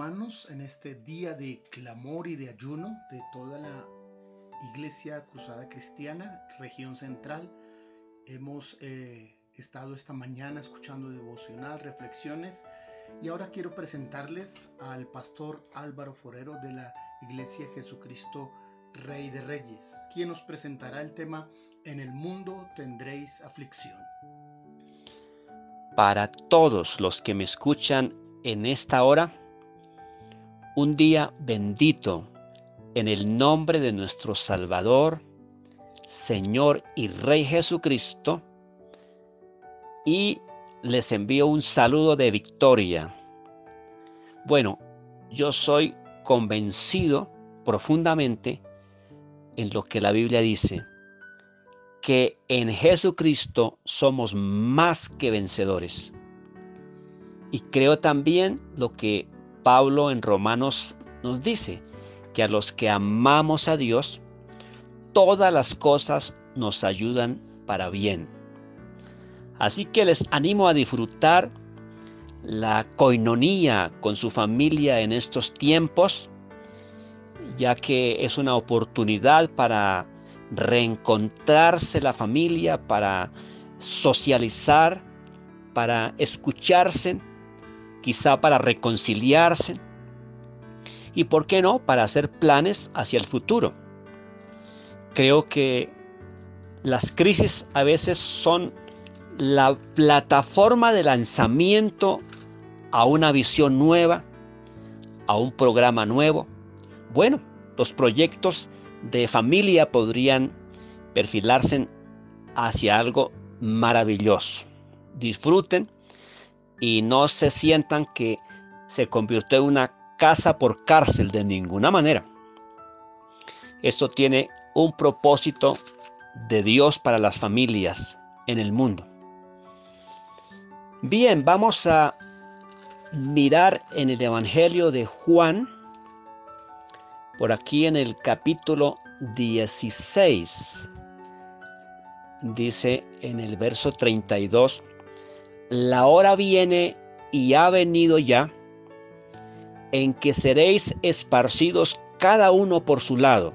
hermanos, en este día de clamor y de ayuno de toda la Iglesia Cruzada Cristiana, región central. Hemos eh, estado esta mañana escuchando devocional, reflexiones y ahora quiero presentarles al pastor Álvaro Forero de la Iglesia Jesucristo Rey de Reyes, quien nos presentará el tema En el mundo tendréis aflicción. Para todos los que me escuchan en esta hora, un día bendito en el nombre de nuestro Salvador, Señor y Rey Jesucristo, y les envío un saludo de victoria. Bueno, yo soy convencido profundamente en lo que la Biblia dice, que en Jesucristo somos más que vencedores. Y creo también lo que Pablo en Romanos nos dice, que a los que amamos a Dios, todas las cosas nos ayudan para bien. Así que les animo a disfrutar la coinonía con su familia en estos tiempos, ya que es una oportunidad para reencontrarse la familia, para socializar, para escucharse quizá para reconciliarse y, ¿por qué no?, para hacer planes hacia el futuro. Creo que las crisis a veces son la plataforma de lanzamiento a una visión nueva, a un programa nuevo. Bueno, los proyectos de familia podrían perfilarse hacia algo maravilloso. Disfruten y no se sientan que se convirtió en una casa por cárcel de ninguna manera. Esto tiene un propósito de Dios para las familias en el mundo. Bien, vamos a mirar en el Evangelio de Juan, por aquí en el capítulo 16, dice en el verso 32, la hora viene y ha venido ya en que seréis esparcidos cada uno por su lado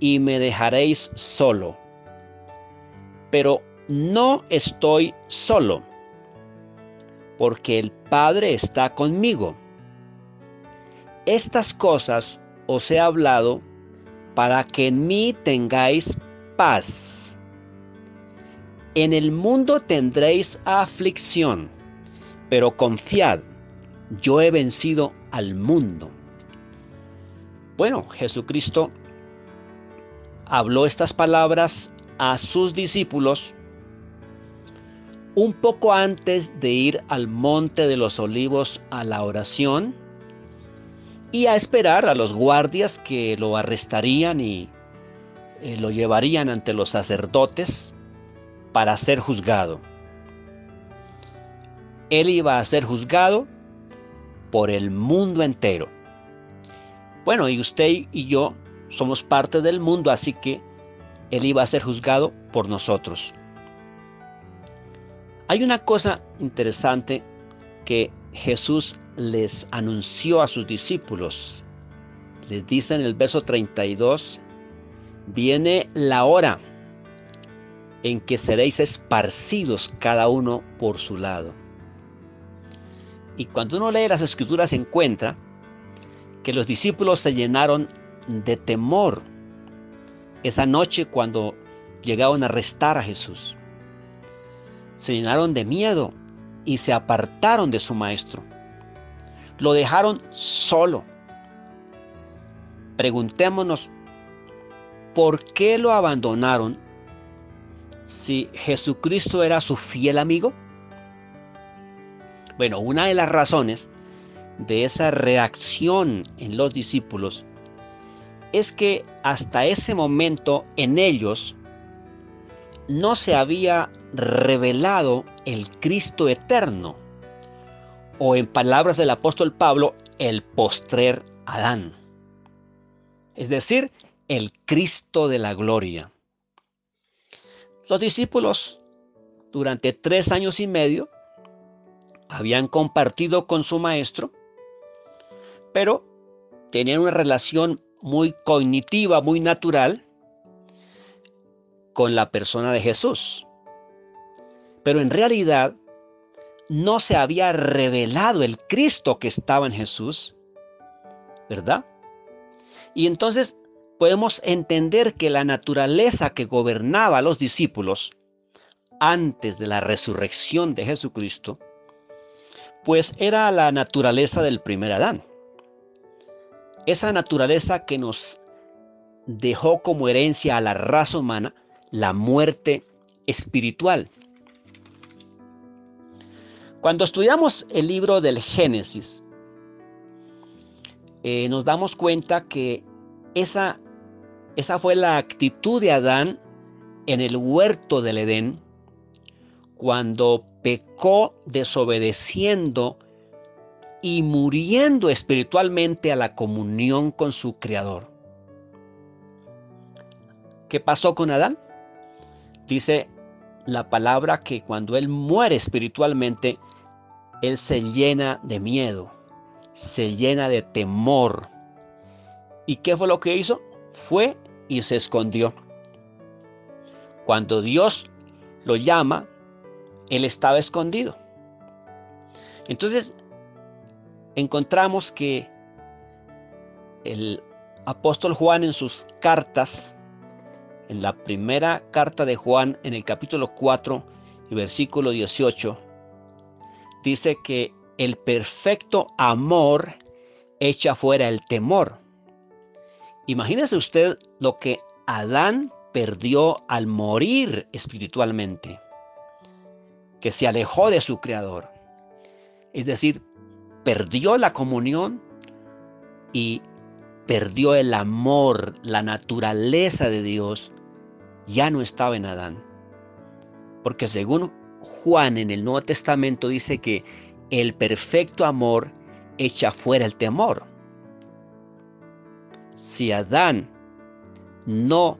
y me dejaréis solo. Pero no estoy solo, porque el Padre está conmigo. Estas cosas os he hablado para que en mí tengáis paz. En el mundo tendréis aflicción, pero confiad, yo he vencido al mundo. Bueno, Jesucristo habló estas palabras a sus discípulos un poco antes de ir al monte de los olivos a la oración y a esperar a los guardias que lo arrestarían y eh, lo llevarían ante los sacerdotes para ser juzgado. Él iba a ser juzgado por el mundo entero. Bueno, y usted y yo somos parte del mundo, así que Él iba a ser juzgado por nosotros. Hay una cosa interesante que Jesús les anunció a sus discípulos. Les dice en el verso 32, viene la hora en que seréis esparcidos cada uno por su lado. Y cuando uno lee las escrituras encuentra que los discípulos se llenaron de temor esa noche cuando llegaron a arrestar a Jesús. Se llenaron de miedo y se apartaron de su maestro. Lo dejaron solo. Preguntémonos, ¿por qué lo abandonaron si Jesucristo era su fiel amigo? Bueno, una de las razones de esa reacción en los discípulos es que hasta ese momento en ellos no se había revelado el Cristo eterno, o en palabras del apóstol Pablo, el postrer Adán, es decir, el Cristo de la gloria. Los discípulos durante tres años y medio habían compartido con su maestro pero tenían una relación muy cognitiva, muy natural con la persona de Jesús. Pero en realidad no se había revelado el Cristo que estaba en Jesús, ¿verdad? Y entonces podemos entender que la naturaleza que gobernaba a los discípulos antes de la resurrección de Jesucristo, pues era la naturaleza del primer Adán. Esa naturaleza que nos dejó como herencia a la raza humana la muerte espiritual. Cuando estudiamos el libro del Génesis, eh, nos damos cuenta que esa, esa fue la actitud de Adán en el huerto del Edén, cuando pecó desobedeciendo y muriendo espiritualmente a la comunión con su Creador. ¿Qué pasó con Adán? Dice la palabra que cuando él muere espiritualmente, él se llena de miedo, se llena de temor. ¿Y qué fue lo que hizo? Fue y se escondió. Cuando Dios lo llama, él estaba escondido. Entonces, encontramos que el apóstol Juan en sus cartas, en la primera carta de Juan, en el capítulo 4 y versículo 18, dice que el perfecto amor echa fuera el temor. Imagínese usted lo que Adán perdió al morir espiritualmente, que se alejó de su creador. Es decir, perdió la comunión y perdió el amor, la naturaleza de Dios, ya no estaba en Adán. Porque según Juan en el Nuevo Testamento dice que el perfecto amor echa fuera el temor. Si Adán no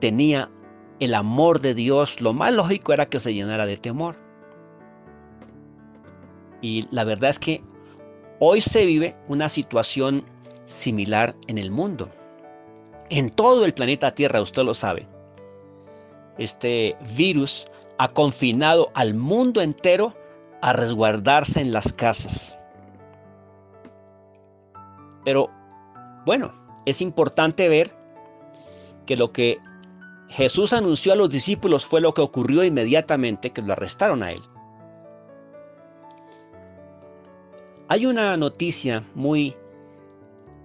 tenía el amor de Dios, lo más lógico era que se llenara de temor. Y la verdad es que hoy se vive una situación similar en el mundo. En todo el planeta Tierra, usted lo sabe. Este virus ha confinado al mundo entero a resguardarse en las casas. Pero bueno, es importante ver que lo que Jesús anunció a los discípulos fue lo que ocurrió inmediatamente que lo arrestaron a él. Hay una noticia muy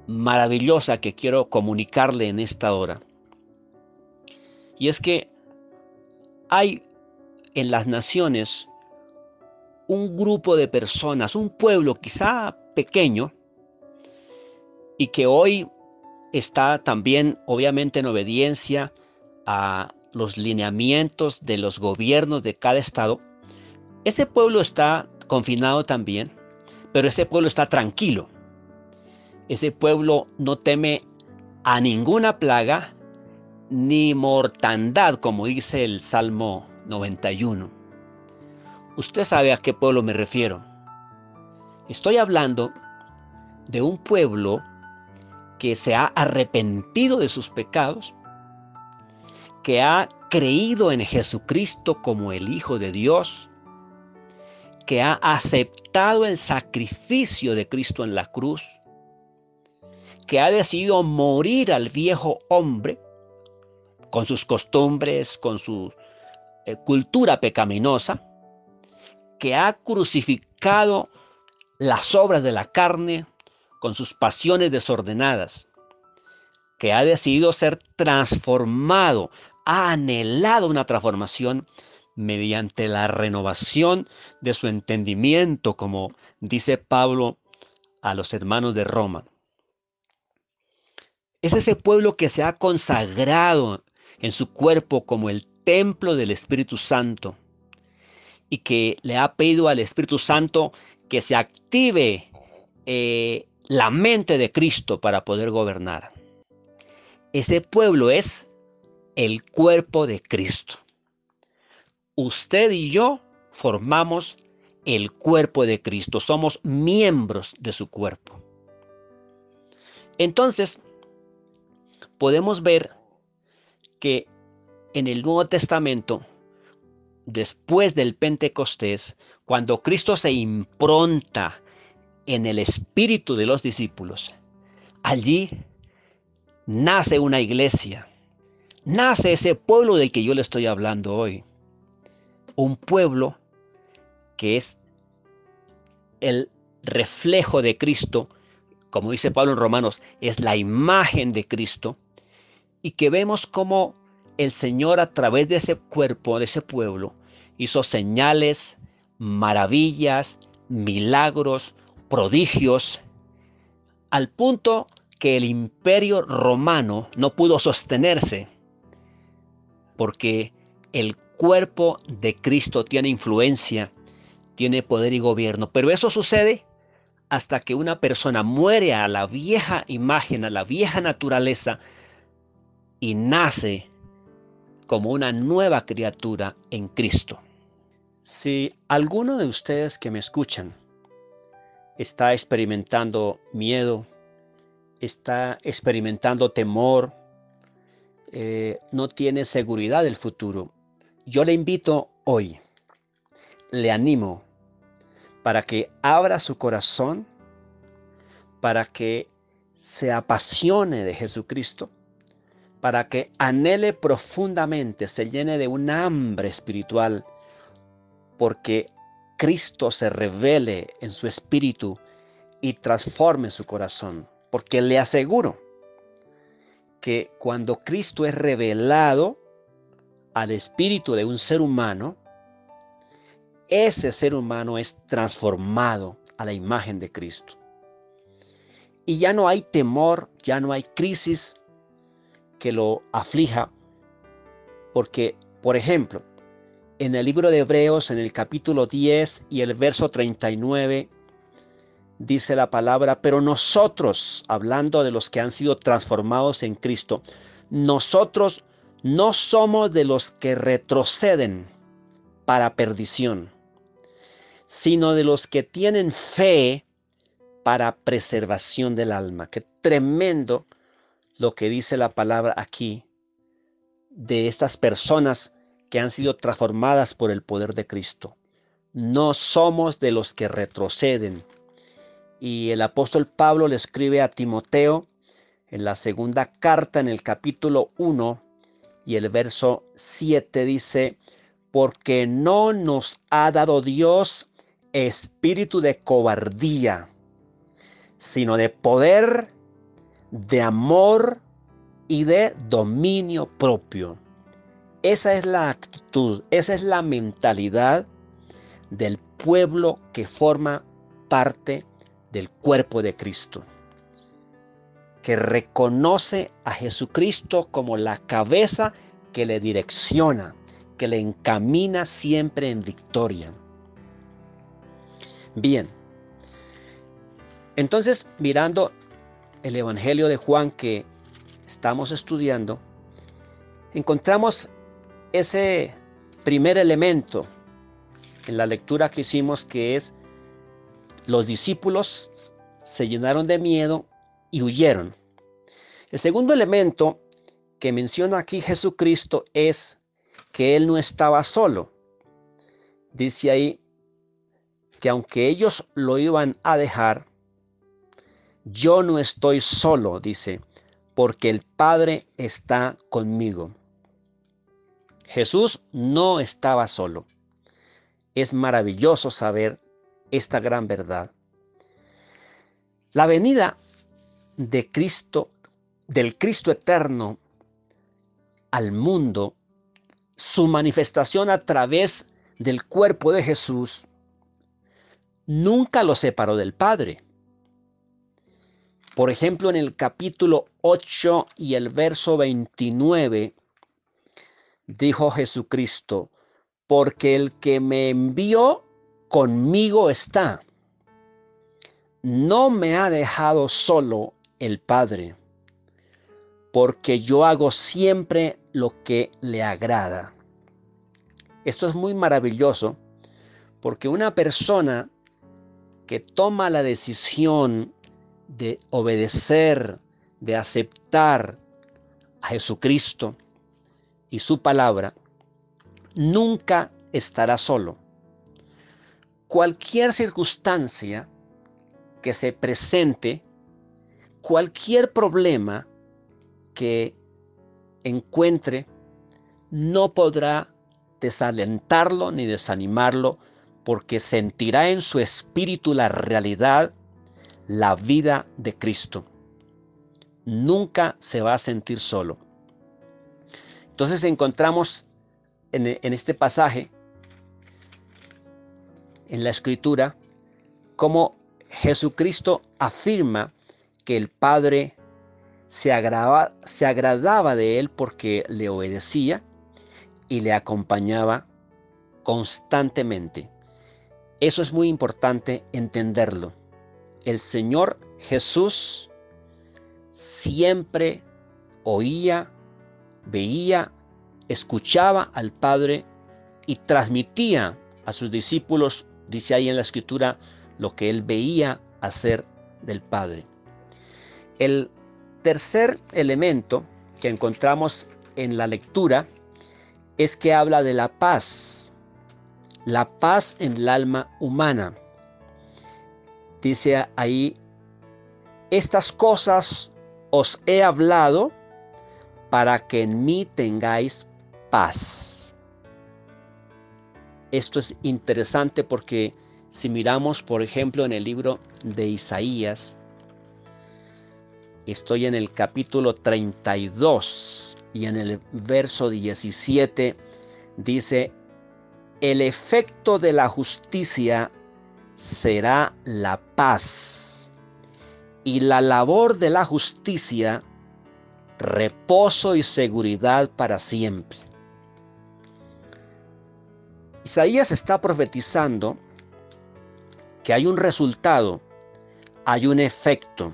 maravillosa que quiero comunicarle en esta hora. Y es que hay en las naciones un grupo de personas, un pueblo quizá pequeño, y que hoy está también obviamente en obediencia a los lineamientos de los gobiernos de cada estado, ese pueblo está confinado también, pero ese pueblo está tranquilo. Ese pueblo no teme a ninguna plaga ni mortandad, como dice el Salmo 91. Usted sabe a qué pueblo me refiero. Estoy hablando de un pueblo que se ha arrepentido de sus pecados, que ha creído en Jesucristo como el Hijo de Dios, que ha aceptado el sacrificio de Cristo en la cruz, que ha decidido morir al viejo hombre con sus costumbres, con su eh, cultura pecaminosa, que ha crucificado las obras de la carne con sus pasiones desordenadas, que ha decidido ser transformado, ha anhelado una transformación mediante la renovación de su entendimiento, como dice Pablo a los hermanos de Roma. Es ese pueblo que se ha consagrado en su cuerpo como el templo del Espíritu Santo y que le ha pedido al Espíritu Santo que se active eh, la mente de Cristo para poder gobernar. Ese pueblo es el cuerpo de Cristo. Usted y yo formamos el cuerpo de Cristo, somos miembros de su cuerpo. Entonces, podemos ver que en el Nuevo Testamento, después del Pentecostés, cuando Cristo se impronta en el espíritu de los discípulos, allí nace una iglesia, nace ese pueblo del que yo le estoy hablando hoy. Un pueblo que es el reflejo de Cristo, como dice Pablo en Romanos, es la imagen de Cristo, y que vemos cómo el Señor a través de ese cuerpo, de ese pueblo, hizo señales, maravillas, milagros, prodigios, al punto que el imperio romano no pudo sostenerse, porque el cuerpo de Cristo tiene influencia, tiene poder y gobierno, pero eso sucede hasta que una persona muere a la vieja imagen, a la vieja naturaleza, y nace como una nueva criatura en Cristo. Si alguno de ustedes que me escuchan está experimentando miedo, está experimentando temor, eh, no tiene seguridad del futuro, yo le invito hoy, le animo para que abra su corazón, para que se apasione de Jesucristo, para que anhele profundamente, se llene de un hambre espiritual, porque Cristo se revele en su espíritu y transforme su corazón. Porque le aseguro que cuando Cristo es revelado al espíritu de un ser humano, ese ser humano es transformado a la imagen de Cristo. Y ya no hay temor, ya no hay crisis, que lo aflija, porque, por ejemplo, en el libro de Hebreos, en el capítulo 10 y el verso 39, dice la palabra, pero nosotros, hablando de los que han sido transformados en Cristo, nosotros no somos de los que retroceden para perdición, sino de los que tienen fe para preservación del alma. Qué tremendo lo que dice la palabra aquí de estas personas que han sido transformadas por el poder de Cristo. No somos de los que retroceden. Y el apóstol Pablo le escribe a Timoteo en la segunda carta, en el capítulo 1 y el verso 7 dice, porque no nos ha dado Dios espíritu de cobardía, sino de poder, de amor y de dominio propio. Esa es la actitud, esa es la mentalidad del pueblo que forma parte del cuerpo de Cristo, que reconoce a Jesucristo como la cabeza que le direcciona, que le encamina siempre en victoria. Bien, entonces mirando el Evangelio de Juan que estamos estudiando, encontramos ese primer elemento en la lectura que hicimos que es los discípulos se llenaron de miedo y huyeron. El segundo elemento que menciona aquí Jesucristo es que Él no estaba solo. Dice ahí que aunque ellos lo iban a dejar, yo no estoy solo, dice, porque el Padre está conmigo. Jesús no estaba solo. Es maravilloso saber esta gran verdad. La venida de Cristo, del Cristo eterno al mundo, su manifestación a través del cuerpo de Jesús, nunca lo separó del Padre. Por ejemplo, en el capítulo 8 y el verso 29, dijo Jesucristo, porque el que me envió conmigo está. No me ha dejado solo el Padre, porque yo hago siempre lo que le agrada. Esto es muy maravilloso, porque una persona que toma la decisión de obedecer de aceptar a Jesucristo y su palabra, nunca estará solo. Cualquier circunstancia que se presente, cualquier problema que encuentre, no podrá desalentarlo ni desanimarlo, porque sentirá en su espíritu la realidad, la vida de Cristo. Nunca se va a sentir solo. Entonces encontramos en, este pasaje, en la escritura, cómo Jesucristo afirma que el Padre se agradaba de él porque le obedecía y le acompañaba constantemente. Eso es muy importante entenderlo. El Señor Jesús siempre oía, veía, escuchaba al Padre y transmitía a sus discípulos, dice ahí en la escritura, lo que él veía hacer del Padre. El tercer elemento que encontramos en la lectura es que habla de la paz, la paz en el alma humana. Dice ahí, estas cosas os he hablado para que en mí tengáis paz. Esto es interesante porque si miramos, por ejemplo, en el libro de Isaías, estoy en el capítulo 32 y en el verso 17 dice, el efecto de la justicia será la paz y la labor de la justicia reposo y seguridad para siempre. Isaías está profetizando que hay un resultado, hay un efecto,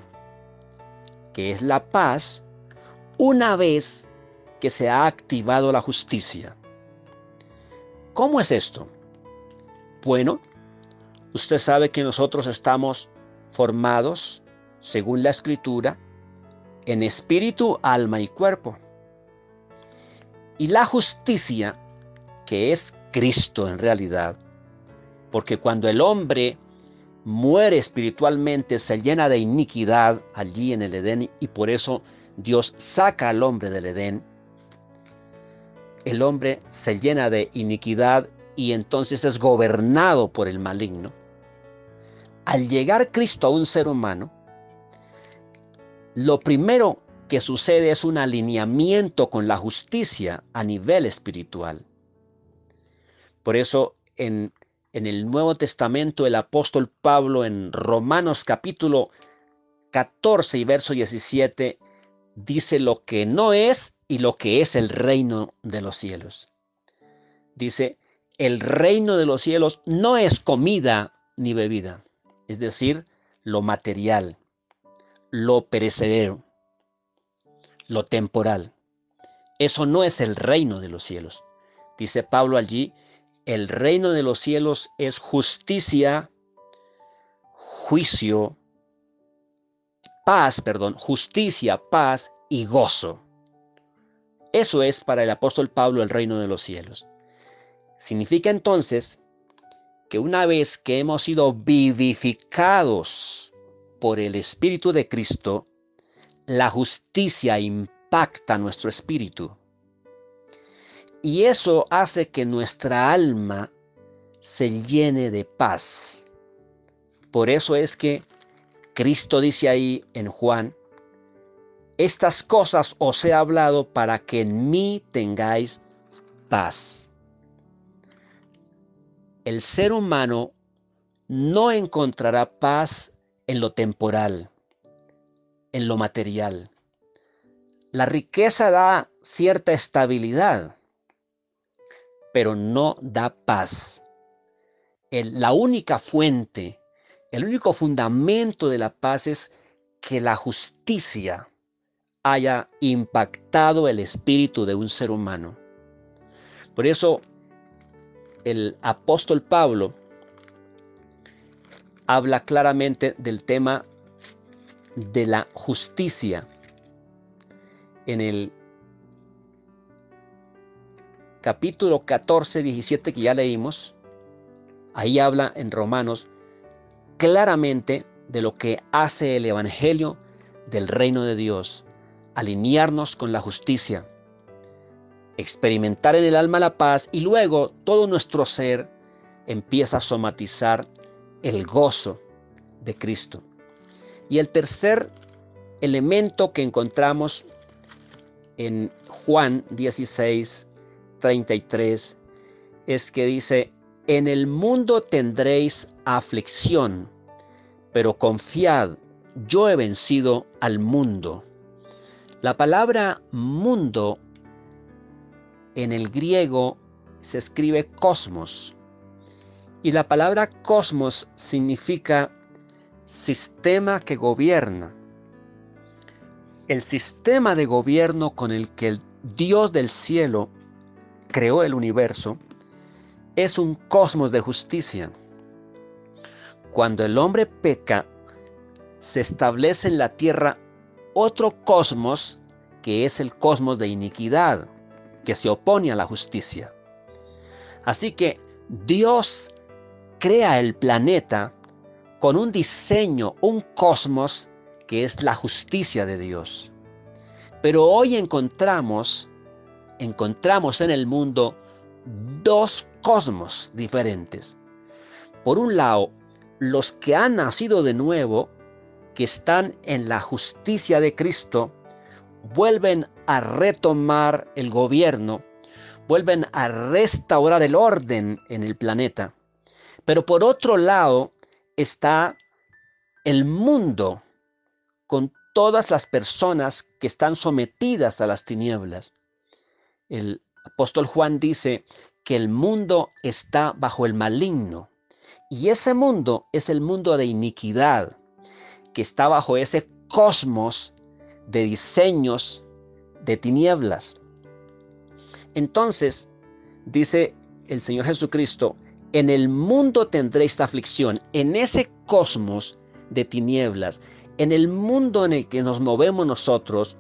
que es la paz, una vez que se ha activado la justicia. ¿Cómo es esto? Bueno, usted sabe que nosotros estamos formados, según la escritura, en espíritu, alma y cuerpo. Y la justicia, que es Cristo en realidad, porque cuando el hombre muere espiritualmente, se llena de iniquidad allí en el Edén y por eso Dios saca al hombre del Edén el hombre se llena de iniquidad y entonces es gobernado por el maligno. Al llegar Cristo a un ser humano, lo primero que sucede es un alineamiento con la justicia a nivel espiritual. Por eso en, el Nuevo Testamento el apóstol Pablo en Romanos capítulo 14 y verso 17 dice lo que no es y lo que es el reino de los cielos. Dice, el reino de los cielos no es comida ni bebida, es decir, lo material, lo perecedero, lo temporal. Eso no es el reino de los cielos. Dice Pablo allí, el reino de los cielos es justicia, juicio, paz, perdón, justicia, paz y gozo. Eso es para el apóstol Pablo el reino de los cielos. Significa entonces que una vez que hemos sido vivificados por el Espíritu de Cristo, la justicia impacta nuestro espíritu. Y eso hace que nuestra alma se llene de paz. Por eso es que Cristo dice ahí en Juan estas cosas os he hablado para que en mí tengáis paz. El ser humano no encontrará paz en lo temporal, en lo material. La riqueza da cierta estabilidad, pero no da paz. la única fuente, el único fundamento de la paz es que la justicia haya impactado el espíritu de un ser humano. Por eso el apóstol Pablo habla claramente del tema de la justicia, en el capítulo 14, 17 que ya leímos, ahí habla en Romanos claramente de lo que hace el Evangelio del reino de Dios, alinearnos con la justicia, experimentar en el alma la paz y luego todo nuestro ser empieza a somatizar el gozo de Cristo. Y el tercer elemento que encontramos en Juan 16, 33 es que dice, en el mundo tendréis aflicción, pero confiad, yo he vencido al mundo. La palabra mundo en el griego se escribe cosmos y la palabra cosmos significa sistema que gobierna. El sistema de gobierno con el que el Dios del cielo creó el universo es un cosmos de justicia. Cuando el hombre peca, se establece en la tierra otro cosmos que es el cosmos de iniquidad, que se opone a la justicia. Así que Dios crea el planeta con un diseño, un cosmos que es la justicia de Dios. Pero hoy encontramos, encontramos en el mundo dos cosmos diferentes. Por un lado, los que han nacido de nuevo, que están en la justicia de Cristo, vuelven a retomar el gobierno, vuelven a restaurar el orden en el planeta. Pero por otro lado está el mundo con todas las personas que están sometidas a las tinieblas. El apóstol Juan dice que el mundo está bajo el maligno. Y ese mundo es el mundo de iniquidad, que está bajo ese cosmos de diseños de tinieblas. Entonces, dice el Señor Jesucristo, en el mundo tendréis aflicción, en ese cosmos de tinieblas, en el mundo en el que nos movemos nosotros,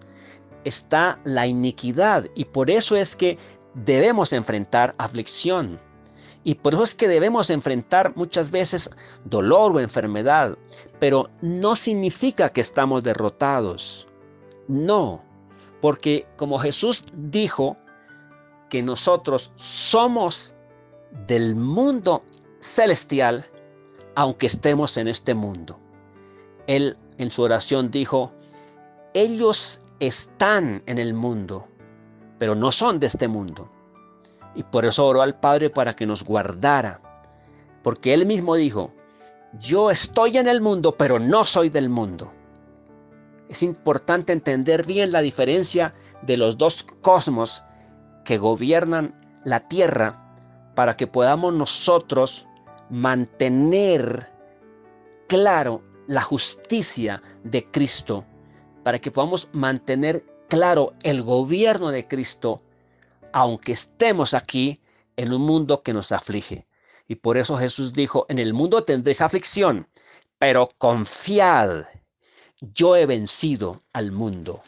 está la iniquidad y por eso es que debemos enfrentar aflicción. Y por eso es que debemos enfrentar muchas veces dolor o enfermedad, pero no significa que estamos derrotados. No, porque como Jesús dijo que nosotros somos del mundo celestial, aunque estemos en este mundo. Él en su oración dijo, ellos están en el mundo, pero no son de este mundo. Y por eso oró al Padre para que nos guardara. Porque Él mismo dijo, yo estoy en el mundo, pero no soy del mundo. Es importante entender bien la diferencia de los dos cosmos que gobiernan la tierra para que podamos nosotros mantener claro la justicia de Cristo, para que podamos mantener claro el gobierno de Cristo, aunque estemos aquí en un mundo que nos aflige. Y por eso Jesús dijo, en el mundo tendréis aflicción, pero confiad, yo he vencido al mundo.